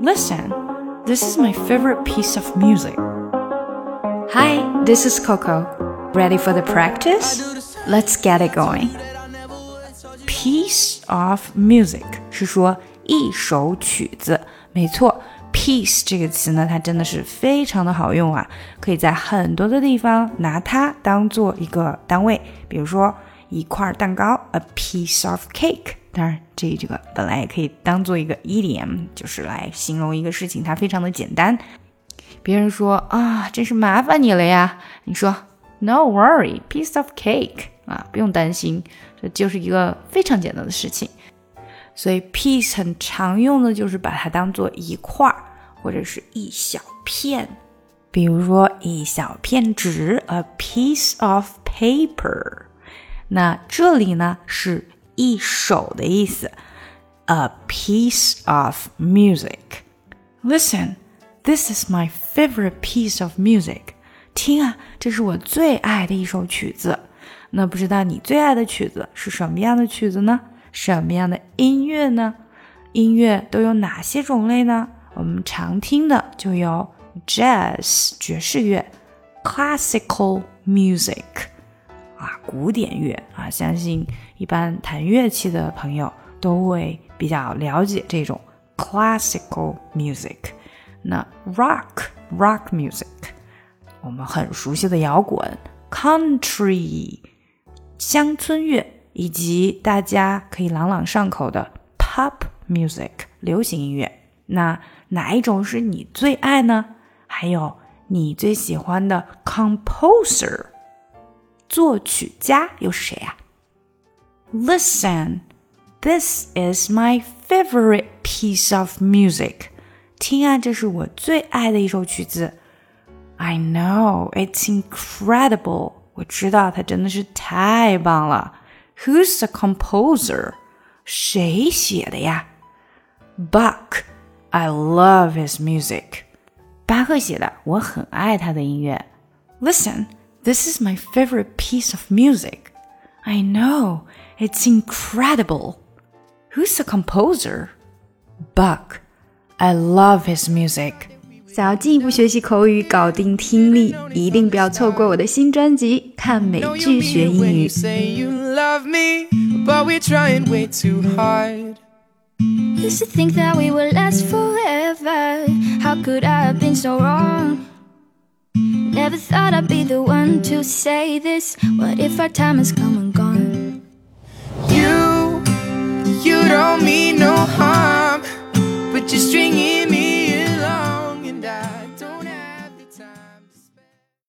Listen, this is my favorite piece of music. Hi, this is Coco. Ready for the practice? Let's get it going. Piece of music 是说一首曲子，没错。piece 这个词呢，它真的是非常的好用啊，可以在很多的地方拿它当做一个单位，比如说一块蛋糕，a piece of cake。 当然，这这个本来也可以当做一个 idiom，就是来形容一个事情，它非常的简单。别人说啊，真是麻烦你了呀，你说 no worry，piece of cake 啊，不用担心，这就是一个非常简单的事情。所以 piece 很常用的就是把它当做一块儿或者是一小片，比如说一小片纸，a piece of paper。那这里呢是一首的意思，a piece of music。Listen, this is my favorite piece of music。听啊，这是我最爱的一首曲子。那不知道你最爱的曲子是什么样的曲子呢？什么样的音乐呢？音乐都有哪些种类呢？我们常听的就有 jazz 爵士乐，classical music 啊古典乐啊，相信一般弹乐器的朋友都会比较了解这种 classical music。那 rock rock music 我们很熟悉的摇滚，country 乡村乐。以及大家可以朗朗上口的 pop music 流行音乐，那哪一种是你最爱呢？还有你最喜欢的 composer 作曲家又是谁呀？Listen, this is my favorite piece of music. 听啊，这是我最爱的一首曲子。I know it's incredible. 我知道它真的是太棒了。Who's the composer? 谁写的呀？Bach. I love his music. 巴赫写的，我很爱他的音乐。Listen, This is my favorite piece of music. I know, it's incredible. Who's the composer? Bach. I love his music. 想要进一步学习口语，搞定听力，一定不要错过我的新专辑《看美剧学英语》。Used to think that we would last forever. How could I have been so wrong? Never thought I'd be the one to say this. What if our time has come and gone? You, you don't mean no harm, but you're stringing